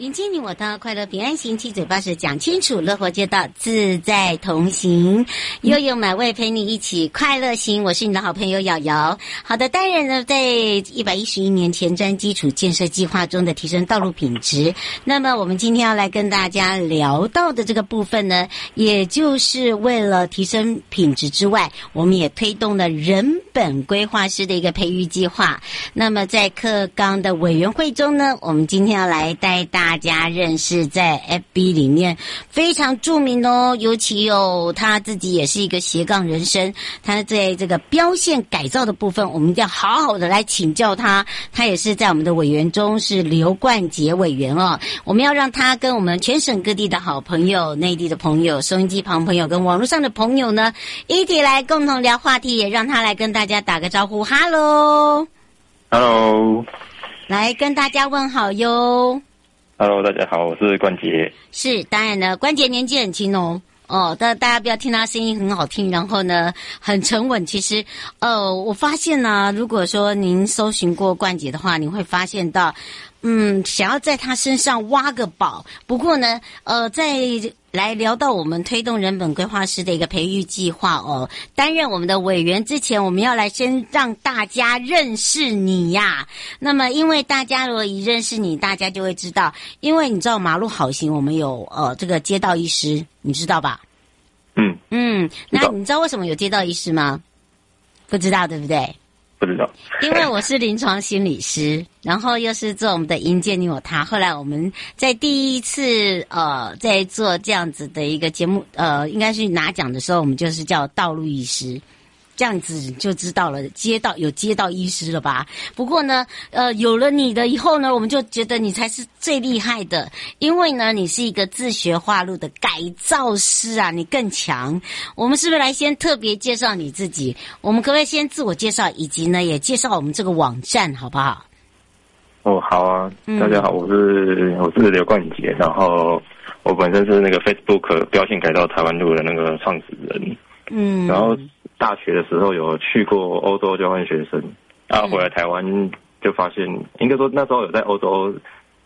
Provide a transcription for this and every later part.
迎接你我的快乐平安行，七嘴八舌讲清楚，乐活街道自在同行，悠悠美味陪你一起快乐行。我是你的好朋友瑶瑶。好的，当然呢，在一百一十一年前瞻基础建设计划中的提升道路品质。那么，我们今天要来跟大家聊到的这个部分呢，也就是为了提升品质之外，我们也推动了人本规划师的一个培育计划。那么，在课纲的委员会中呢，我们今天要来带大。大家认识在 FB 里面非常著名哦，尤其有他自己也是一个斜杠人生。他在这个标线改造的部分，我们一定要好好的来请教他。他也是在我们的委员中是刘冠杰委员哦。我们要让他跟我们全省各地的好朋友、内地的朋友、收音机旁朋友跟网络上的朋友呢，一起来共同聊话题，也让他来跟大家打个招呼。Hello，Hello，来跟大家问好哟。Hello，大家好，我是冠杰。是，当然呢，冠杰年纪很轻哦，哦，但大家不要听他声音很好听，然后呢很沉稳。其实，呃，我发现呢、如果说您搜寻过冠杰的话，你会发现到，嗯，想要在他身上挖个宝。不过呢，呃，在来聊到我们推动人本规划师的一个培育计划哦，担任我们的委员之前，我们要来先让大家认识你呀。那么，因为大家如果一认识你，大家就会知道，因为你知道马路好行，我们有呃这个街道医师，你知道吧？嗯嗯，那你知道为什么有街道医师吗？不知道，对不对？不知道，因为我是临床心理师，然后又是做我们的迎接你我他。后来我们在第一次呃在做这样子的一个节目，呃，应该是拿奖的时候，我们就是叫道路医师。这样子就知道了，街道有街道医师了吧？不过呢，呃，有了你的以后呢，我们就觉得你才是最厉害的，因为呢，你是一个自学化路的改造师啊，你更强。我们是不是来先特别介绍你自己？我们可不可以先自我介绍，以及呢，也介绍我们这个网站，好不好？哦，好啊，大家好，我是我是刘冠杰，然后我本身是那个 Facebook 标线改造台湾路的那个创始人，嗯，然后。大学的时候有去过欧洲交换学生，然后回来台湾就发现，应该说那时候有在欧洲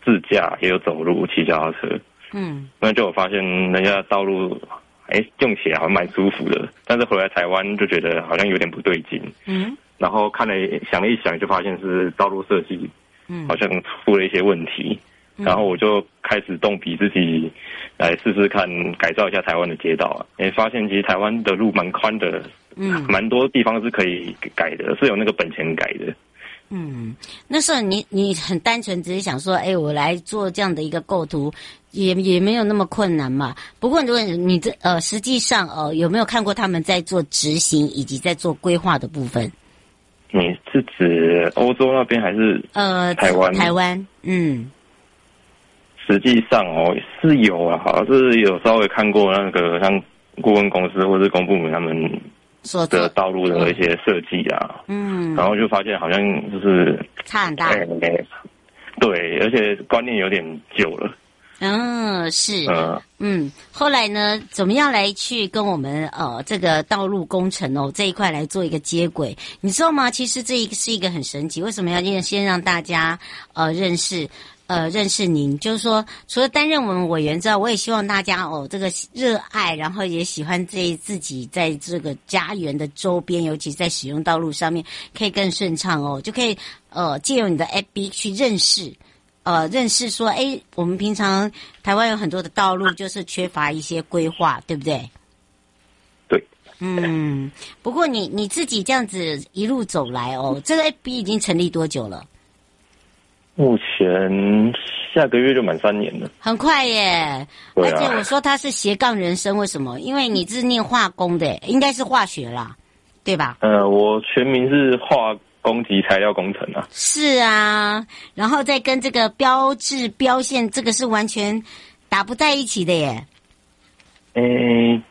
自驾，也有走路、骑脚踏车。嗯，那就我发现人家道路，哎，用起来好像蛮舒服的。但是回来台湾就觉得好像有点不对劲。嗯，然后看了想了一想，就发现是道路设计，嗯，好像出了一些问题。然后我就开始动笔自己来试试看改造一下台湾的街道啊，哎，发现其实台湾的路蛮宽的。嗯，蛮多地方是可以改的，是有那个本钱改的。嗯，那时候你你很单纯，只是想说，哎，我来做这样的一个构图，也也没有那么困难嘛。不过，如果你这呃，实际上呃，有没有看过他们在做执行以及在做规划的部分？你是指欧洲那边还是呃台湾？台湾，嗯。实际上哦，是有啊，好像是有稍微看过那个像顾问公司或是公部门他们。的道路的一些设计啊，嗯，然后就发现好像就是差很大，欸，对，而且观念有点久了，嗯，是，嗯，嗯，后来呢，怎么样来去跟我们呃这个道路工程哦这一块来做一个接轨？你知道吗？其实这一个是一个很神奇，为什么要先先让大家呃认识？呃，认识您，就是说，除了担任我们委员之外，我也希望大家哦，这个热爱，然后也喜欢这自己在这个家园的周边，尤其在使用道路上面，可以更顺畅哦，就可以呃，借由你的 FB 去认识，呃，认识说，哎，我们平常台湾有很多的道路就是缺乏一些规划，对不对？对。嗯，不过你你自己这样子一路走来哦，这个 FB 已经成立多久了？目前下个月就满三年了，很快耶！而且我说他是斜杠人生，为什么？因为你是念化工的，应该是化学啦。对吧？呃，我全名是化工及材料工程啊。是啊，然后再跟这个标志标线，这个是完全打不在一起的耶。诶，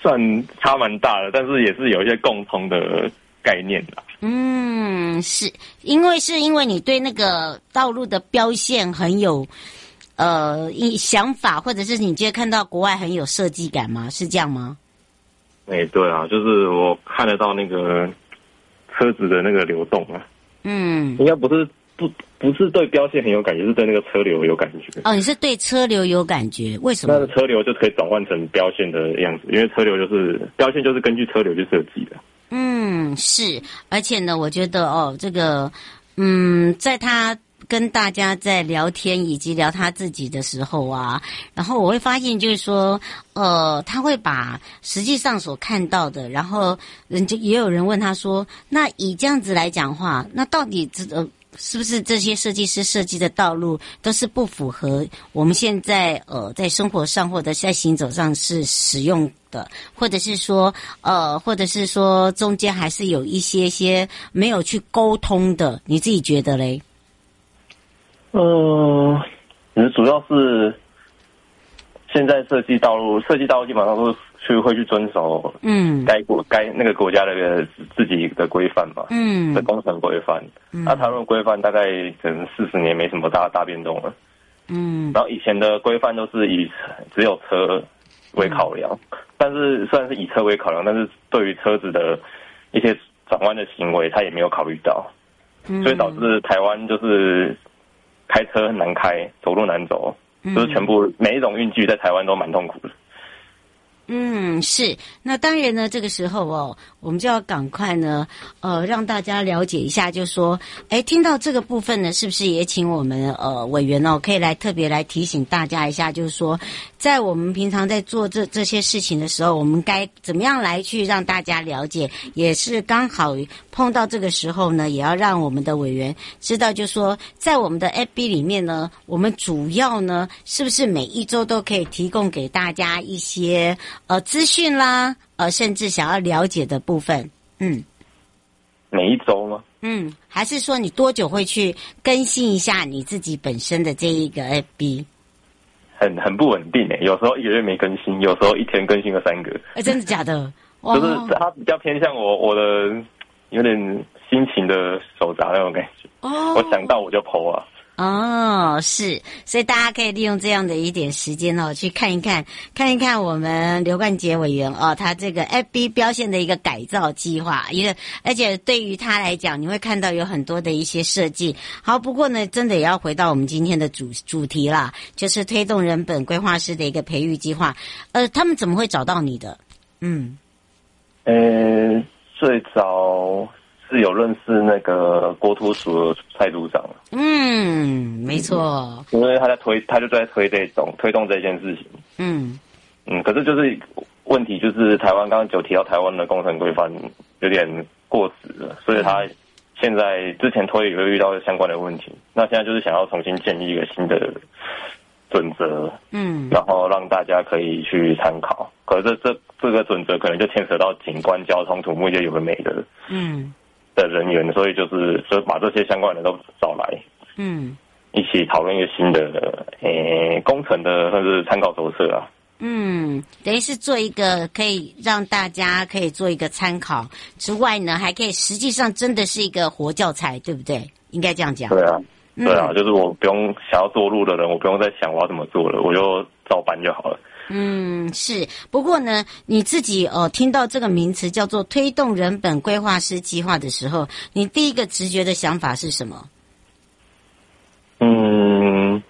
算差蛮大的，但是也是有一些共同的概念的。嗯，是因为是因为你对那个道路的标线很有呃一想法，或者是你觉得看到国外很有设计感吗？是这样吗？哎，对啊，就是我看得到那个车子的那个流动啊。嗯，应该不是不不是对标线很有感觉，是对那个车流有感觉。哦，你是对车流有感觉？为什么？那个车流就可以转换成标线的样子，因为车流就是标线，就是根据车流去设计的。嗯，是，而且呢，我觉得哦，这个，嗯，在他跟大家在聊天以及聊他自己的时候啊，然后我会发现，就是说，呃，他会把实际上所看到的，然后人家也有人问他说，那以这样子来讲话，那到底这呃。是不是这些设计师设计的道路都是不符合我们现在呃在生活上或者在行走上是使用的，或者是说呃，或者是说中间还是有一些些没有去沟通的？你自己觉得嘞？嗯，其实主要是现在设计道路，设计道路基本上都是。就会去遵守，嗯，该国该那个国家的自己的规范嘛，嗯，的工程规范。那台湾规范大概可能四十年没什么大大变动了，嗯。然后以前的规范都是以只有车为考量，嗯、但是虽然是以车为考量，但是对于车子的一些转弯的行为，他也没有考虑到，嗯、所以导致台湾就是开车很难开，走路难走，就是全部每一种运具在台湾都蛮痛苦的。嗯，是。那当然呢，这个时候哦，我们就要赶快呢，呃，让大家了解一下，就说，哎，听到这个部分呢，是不是也请我们呃委员哦，可以来特别来提醒大家一下，就是说，在我们平常在做这这些事情的时候，我们该怎么样来去让大家了解？也是刚好碰到这个时候呢，也要让我们的委员知道，就说，在我们的 FB 里面呢，我们主要呢，是不是每一周都可以提供给大家一些。呃，资讯啦，呃，甚至想要了解的部分，嗯，每一周吗？嗯，还是说你多久会去更新一下你自己本身的这一个 FB？很很不稳定诶，有时候一个月没更新，有时候一天更新个三个。哎，真的假的？就是它比较偏向我我的有点心情的手札那种感觉。哦，我想到我就 po 啊。哦，是，所以大家可以利用这样的一点时间哦，去看一看，看一看我们刘冠杰委员哦，他这个 FB 标线的一个改造计划，一个，而且对于他来讲，你会看到有很多的一些设计。好，不过呢，真的也要回到我们今天的主主题啦，就是推动人本规划师的一个培育计划。呃，他们怎么会找到你的？嗯，呃，最早。是有认识那个国土署的蔡组长，嗯，没错，因为他在推，他就在推这种推动这件事情，嗯。嗯，可是就是问题就是台湾刚刚就提到台湾的工程规范有点过时了，所以他现在之前推也会遇到相关的问题，那现在就是想要重新建立一个新的准则，嗯，然后让大家可以去参考，可是这这个准则可能就牵扯到景观、交通、土木一些有的没的，嗯。的人员，所以就是就把这些相关的都找来，嗯，一起讨论一个新的诶、欸、工程的算是参考手册啊。嗯，等于是做一个可以让大家可以做一个参考之外呢，还可以实际上真的是一个活教材，对不对？应该这样讲。对啊，对啊，嗯、就是我不用想要做路的人，我不用再想我要怎么做了，我就照搬就好了。嗯，是。不过呢，你自己哦，听到这个名词叫做推动人本规划师计划的时候，你第一个直觉的想法是什么？嗯，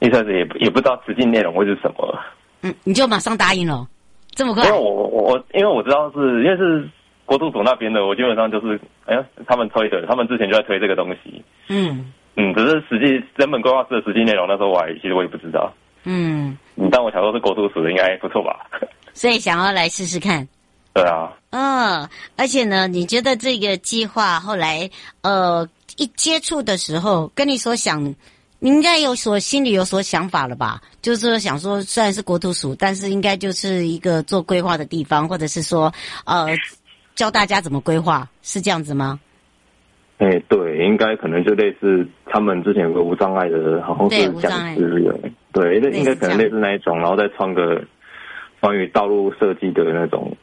一开始也也不知道实际内容会是什么。嗯，你就马上答应了，这么快？因为我我我，因为我知道是因为是国土署那边的，我基本上就是哎呀，他们推的，他们之前就在推这个东西。嗯嗯，只是实际人本规划师的实际内容，那时候我还其实我也不知道。嗯，你当我想说是国土署的，应该不错吧？所以想要来试试看。对啊。嗯，而且呢，你觉得这个计划后来呃一接触的时候，跟你所想，你应该有所心里有所想法了吧？就是说想说，虽然是国土署，但是应该就是一个做规划的地方，或者是说呃教大家怎么规划，是这样子吗？哎、欸，对，应该可能就类似他们之前有个无障碍的，好像是讲师，对，那应该可能类似那一种，然后再创个关于道路设计的那种，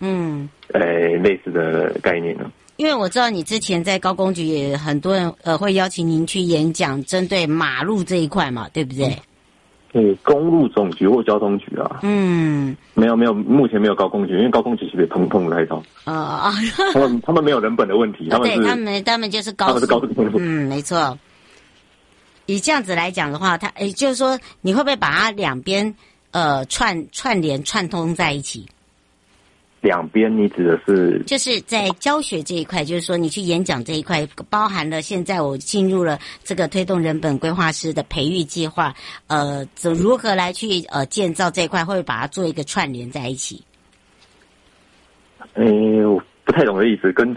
嗯，哎、欸，类似的概念呢。因为我知道你之前在高工局也很多人呃会邀请您去演讲，针对马路这一块嘛，对不对？嗯，公路总局或交通局啊。嗯，没有没有，目前没有高工局，因为高工局其实通通来到。啊啊他们他们没有人本的问题，他们是对他们他们就是高他们是高。嗯，没错。以这样子来讲的话，他也就是说，你会不会把它两边呃串串联串通在一起？两边，你指的是？就是在教学这一块，就是说你去演讲这一块，包含了现在我进入了这个推动人本规划师的培育计划，呃，怎如何来去呃建造这一块，会不会把它做一个串联在一起？哎、欸，我不太懂的意思，跟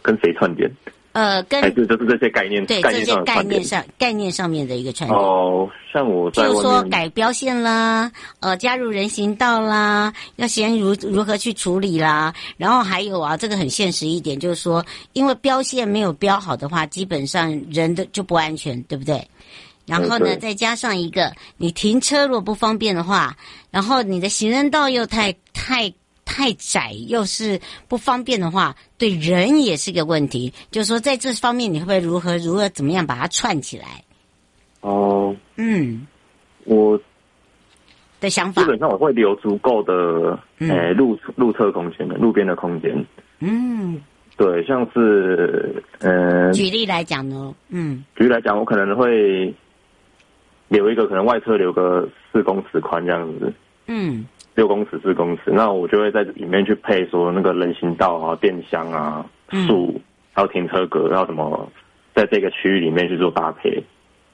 跟谁串联？呃，跟就是这些概念，对这些概念上概念上面的一个传递哦，像我在就是说改标线啦，呃，加入人行道啦，要先如如何去处理啦，然后还有啊，这个很现实一点，就是说，因为标线没有标好的话，基本上人的就不安全，对不对？然后呢，再加上一个，你停车如果不方便的话，然后你的行人道又太太。太窄又是不方便的话，对人也是个问题。就是说，在这方面，你会不会如何如何怎么样把它串起来？哦，嗯，我的想法基本上我会留足够的诶路路侧空间的路边的空间。嗯，对，像是呃，举例来讲呢，嗯，举例来讲，我可能会留一个可能外侧留个四公尺宽这样子。嗯。六公尺、四公尺，那我就会在里面去配说那个人行道啊、电箱啊、树，还有停车格，要什么在这个区域里面去做搭配。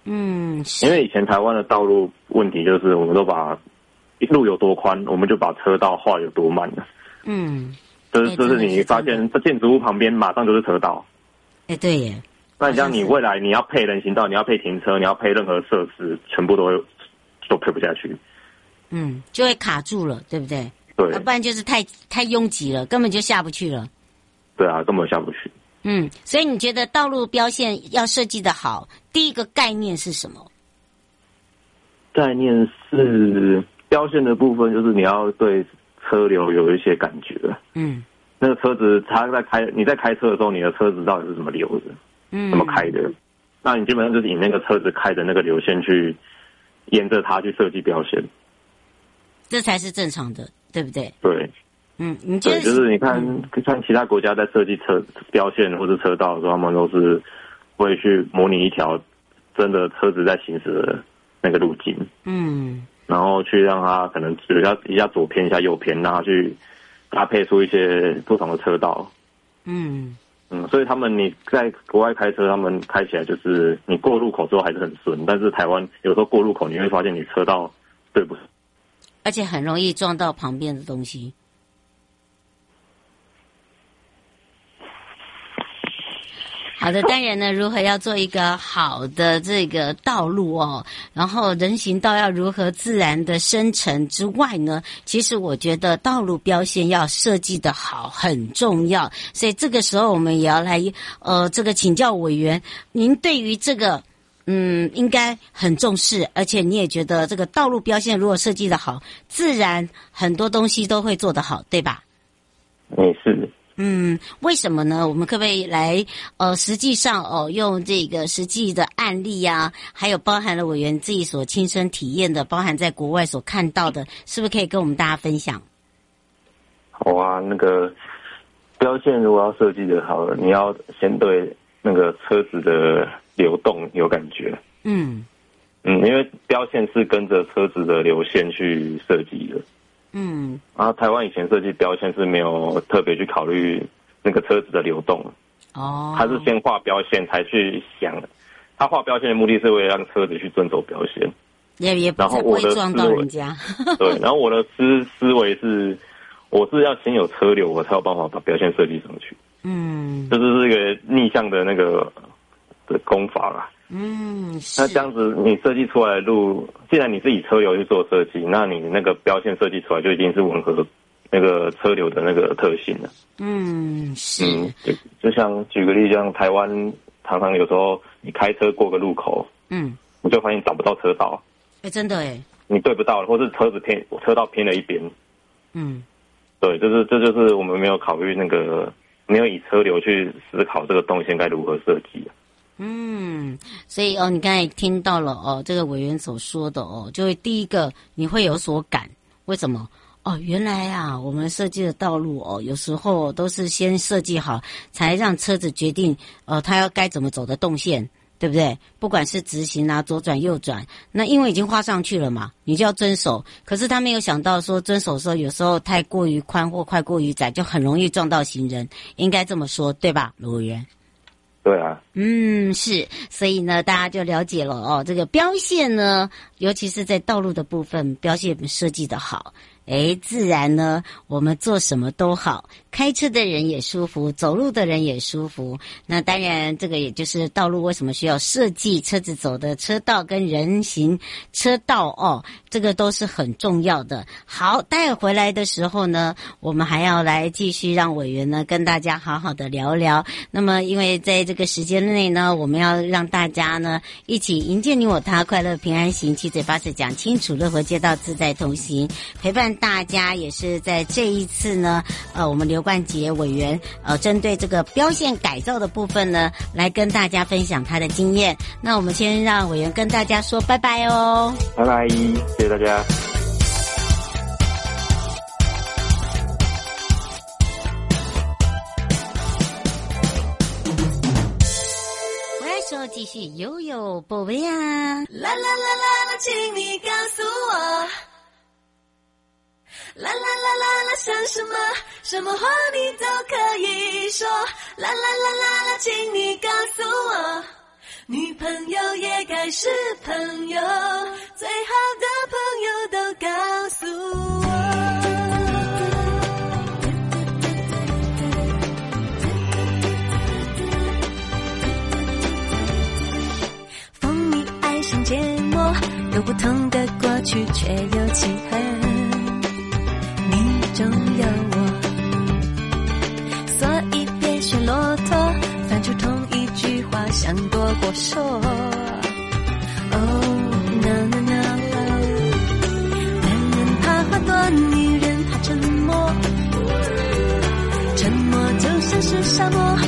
嗯，因为以前台湾的道路问题就是，我们都把路有多宽，我们就把车道画有多慢了。嗯，就是就是你发现这建筑物旁边马上就是车道。哎、欸，对耶。那像你未来你要配人行道，你要配停车，你要配任何设施，全部都都配不下去。嗯，就会卡住了，对不对？对，要不然就是太太拥挤了，根本就下不去了。对啊，根本下不去。嗯，所以你觉得道路标线要设计的好，第一个概念是什么？概念是标线的部分，就是你要对车流有一些感觉。嗯，那个车子它在开，你在开车的时候，你的车子到底是怎么流的？嗯，怎么开的？那你基本上就是以那个车子开的那个流线去沿着它去设计标线。这才是正常的，对不对？对，嗯，你觉得就是你看，像其他国家在设计车标线或者车道的时候，他们都是会去模拟一条真的车子在行驶的那个路径，嗯，然后去让它可能一下一下左偏一下右偏，让它去搭配出一些不同的车道，嗯嗯，所以他们你在国外开车，他们开起来就是你过路口之后还是很顺，但是台湾有时候过路口你会发现你车道对不？而且很容易撞到旁边的东西。好的，当然呢，如何要做一个好的这个道路哦，然后人行道要如何自然的生成之外呢，其实我觉得道路标线要设计的好很重要。所以这个时候我们也要来呃，这个请教委员，您对于这个。嗯，应该很重视，而且你也觉得这个道路标线如果设计的好，自然很多东西都会做得好，对吧？嗯，是。嗯，为什么呢？我们可不可以来呃，实际上哦，用这个实际的案例啊，还有包含了委员自己所亲身体验的，包含在国外所看到的，是不是可以跟我们大家分享？好啊，那个标线如果要设计的好了，你要先对那个车子的。流动有感觉，嗯。嗯，因为标线是跟着车子的流线去设计的，嗯，然后台湾以前设计标线是没有特别去考虑那个车子的流动，哦，他是先画标线才去想，他画标线的目的是为了让车子去遵守标线，也也不会撞到人家，对，然后我的思思维是，我是要先有车流，我才有办法把标线设计上去，嗯，这就是一个逆向的那个。的功法啦，嗯，那这样子你设计出来的路，既然你是以车流去做设计，那你那个标线设计出来就已经是吻合那个车流的那个特性了。嗯，是。嗯，就就像举个例，像台湾常常有时候你开车过个路口，嗯，你就发现找不到车道。哎、欸，真的哎。你对不到，或是车子偏车道偏了一边。嗯，对，就是这就是我们没有考虑那个，没有以车流去思考这个动线该如何设计。嗯，所以哦，你刚才听到了哦，这个委员所说的哦，就会第一个你会有所感，为什么？哦，原来啊，我们设计的道路哦，有时候都是先设计好，才让车子决定呃，它要该怎么走的动线，对不对？不管是直行啊、左转、右转，那因为已经画上去了嘛，你就要遵守。可是他没有想到说，遵守的时候有时候太过于宽或太过于窄，就很容易撞到行人，应该这么说，对吧，卢委员？对啊，嗯，是，所以呢，大家就了解了哦，这个标线呢，尤其是在道路的部分，标线设计的好。诶，自然呢，我们做什么都好，开车的人也舒服，走路的人也舒服。那当然，这个也就是道路为什么需要设计车子走的车道跟人行车道哦，这个都是很重要的。好，待回来的时候呢，我们还要来继续让委员呢跟大家好好的聊聊。那么，因为在这个时间内呢，我们要让大家呢一起迎接你我他，快乐平安行，七嘴八舌讲清楚，乐活街道自在同行，陪伴。大家也是在这一次呢，呃，我们刘冠杰委员呃，针对这个标线改造的部分呢，来跟大家分享他的经验。那我们先让委员跟大家说拜拜哦，拜拜，谢谢大家。我来说，继续悠悠宝贝啊，啦啦啦啦啦，请你告诉我。啦啦啦啦啦，想什么？什么话你都可以说。啦啦啦啦啦，请你告诉我，女朋友也该是朋友，最好的朋友都告诉我。蜂蜜爱上芥末，有不同的过去，却有契合。过说。Oh no no no，男人怕话多，女人怕沉默，沉默就像是沙漠，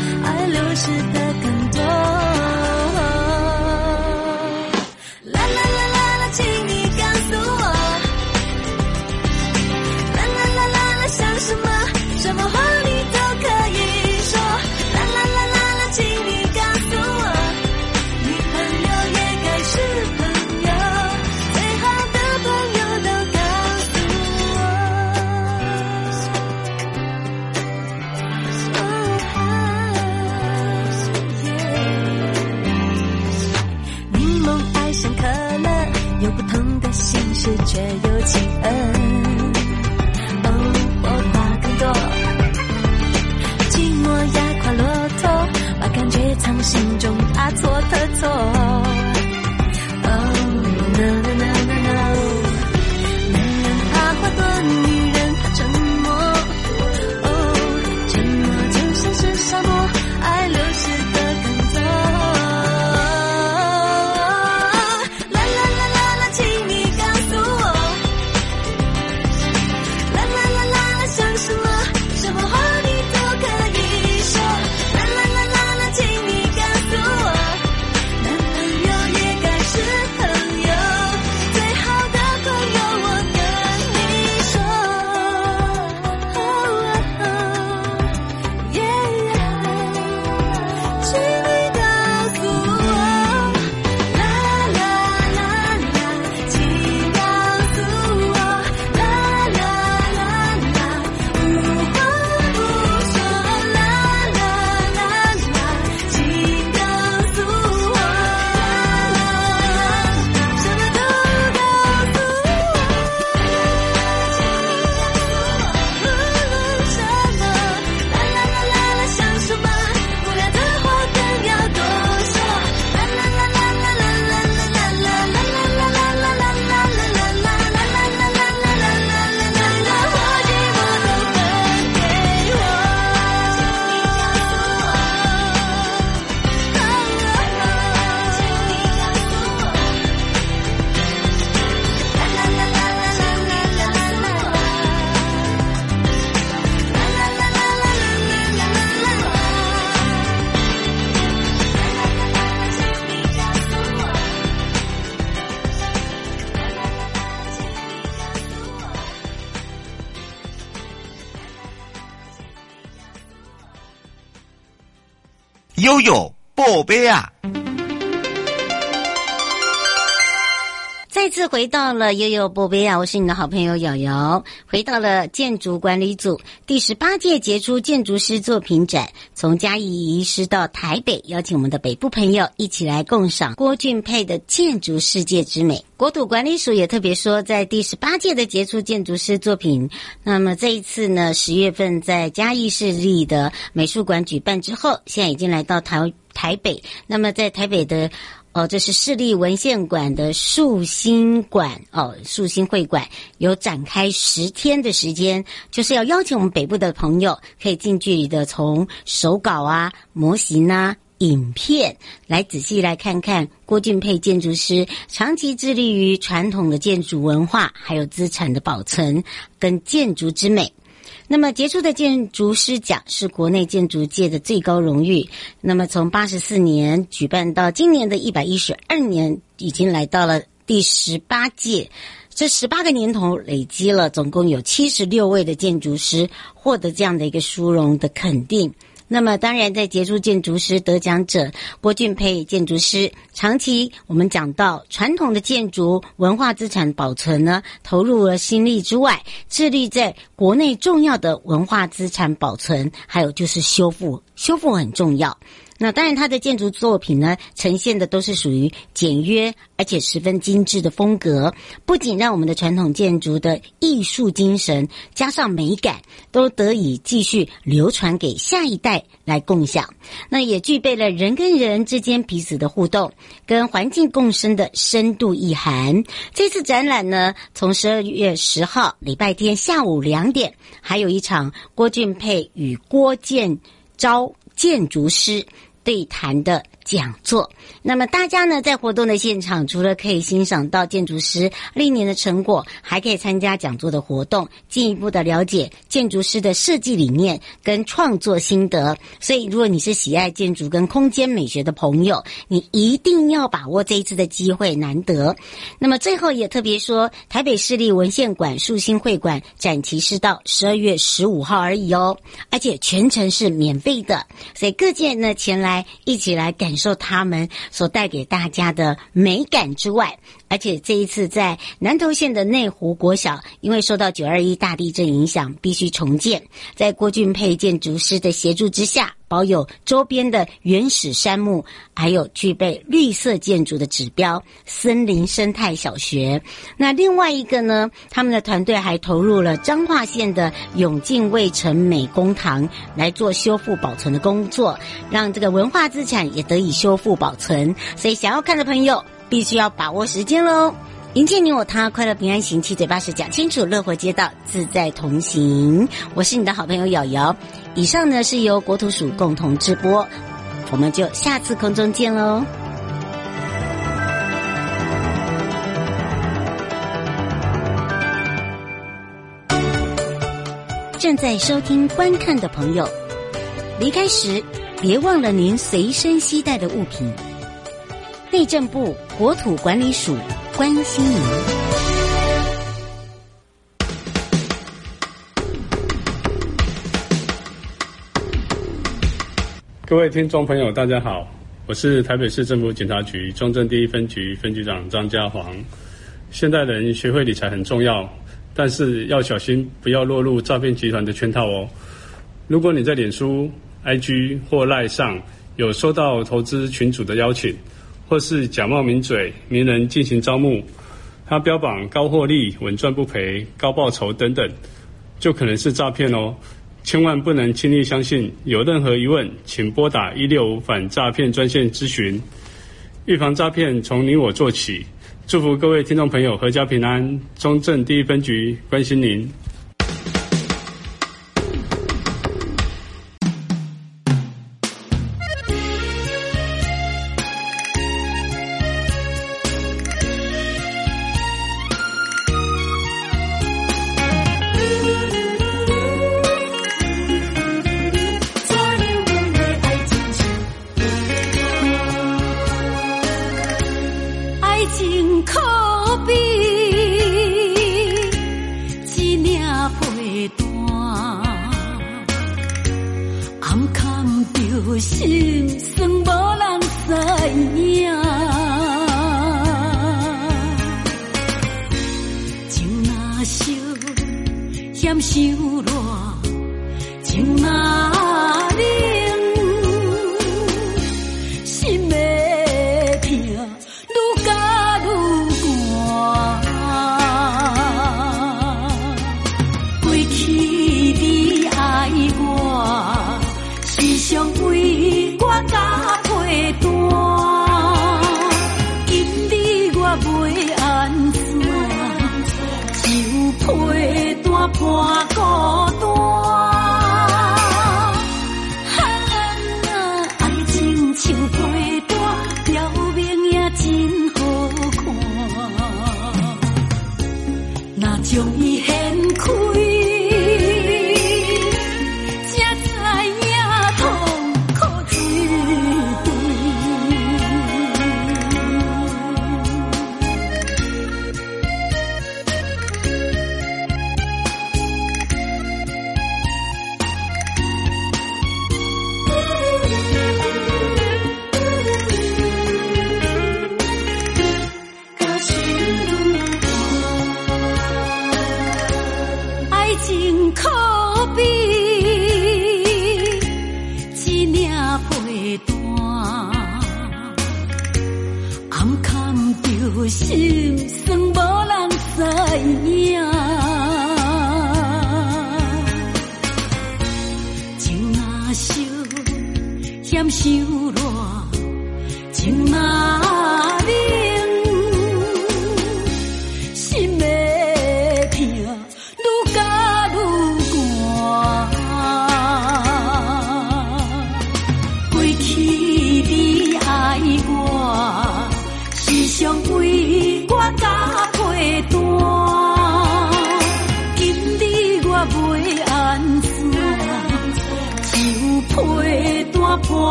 悠悠宝贝啊！再次回到了悠悠波贝亚！我是你的好朋友瑶瑶，回到了建筑管理组第十八届杰出建筑师作品展，从嘉义移师到台北，邀请我们的北部朋友一起来共赏郭俊佩的建筑世界之美。国土管理署也特别说，在第十八届的杰出建筑师作品，那么这一次呢，十月份在嘉义市立的美术馆举办之后，现在已经来到台台北，那么在台北的。哦，这是市立文献馆的树心馆哦，树心会馆有展开十天的时间，就是要邀请我们北部的朋友可以近距离的从手稿啊、模型啊、影片来仔细来看看郭俊沛建筑师长期致力于传统的建筑文化还有资产的保存跟建筑之美。那么杰出的建筑师奖是国内建筑界的最高荣誉。那么从八十四年举办到今年的一百一十二年，已经来到了第十八届。这十八个年头累积了总共有七十六位的建筑师获得这样的一个殊荣的肯定。那么，当然，在杰出建筑师得奖者郭俊沛建筑师，长期我们讲到传统的建筑文化资产保存呢，投入了心力之外，致力在国内重要的文化资产保存，还有就是修复，修复很重要。那当然，他的建筑作品呢，呈现的都是属于简约而且十分精致的风格，不仅让我们的传统建筑的艺术精神加上美感，都得以继续流传给下一代来共享。那也具备了人跟人之间彼此的互动，跟环境共生的深度意涵。这次展览呢，从十二月十号礼拜天下午两点，还有一场郭俊沛与郭建昭建筑师。对谈的讲座，那么大家呢，在活动的现场，除了可以欣赏到建筑师历年的成果，还可以参加讲座的活动，进一步的了解建筑师的设计理念跟创作心得。所以，如果你是喜爱建筑跟空间美学的朋友，你一定要把握这一次的机会，难得。那么最后也特别说，台北市立文献馆树新会馆展期是到十二月十五号而已哦，而且全程是免费的，所以各界呢前来。一起来感受他们所带给大家的美感之外，而且这一次在南投县的内湖国小，因为受到九二一大地震影响，必须重建。在郭俊沛建筑师的协助之下，保有周边的原始山木，还有具备绿色建筑的指标——森林生态小学。那另外一个呢，他们的团队还投入了彰化县的永靖卫城美工堂来做修复保存的工作，让这个文化资产也得以修复保存。所以，想要看的朋友。必须要把握时间喽！迎接你我他，快乐平安行，七嘴八舌讲清楚，乐活街道自在同行。我是你的好朋友瑶瑶。以上呢是由国土署共同直播，我们就下次空中见喽！正在收听观看的朋友，离开时别忘了您随身携带的物品。内政部国土管理署关心您。各位听众朋友，大家好，我是台北市政府警察局中正第一分局分局长张家煌。现代人学会理财很重要，但是要小心，不要落入诈骗集团的圈套哦。如果你在脸书、IG 或 LINE 上有收到投资群组的邀请，或是假冒名嘴、名人进行招募，他标榜高获利、稳赚不赔、高报酬等等，就可能是诈骗哦！千万不能轻易相信。有任何疑问，请拨打一六五反诈骗专线咨询。预防诈骗，从你我做起。祝福各位听众朋友阖家平安。中正第一分局关心您。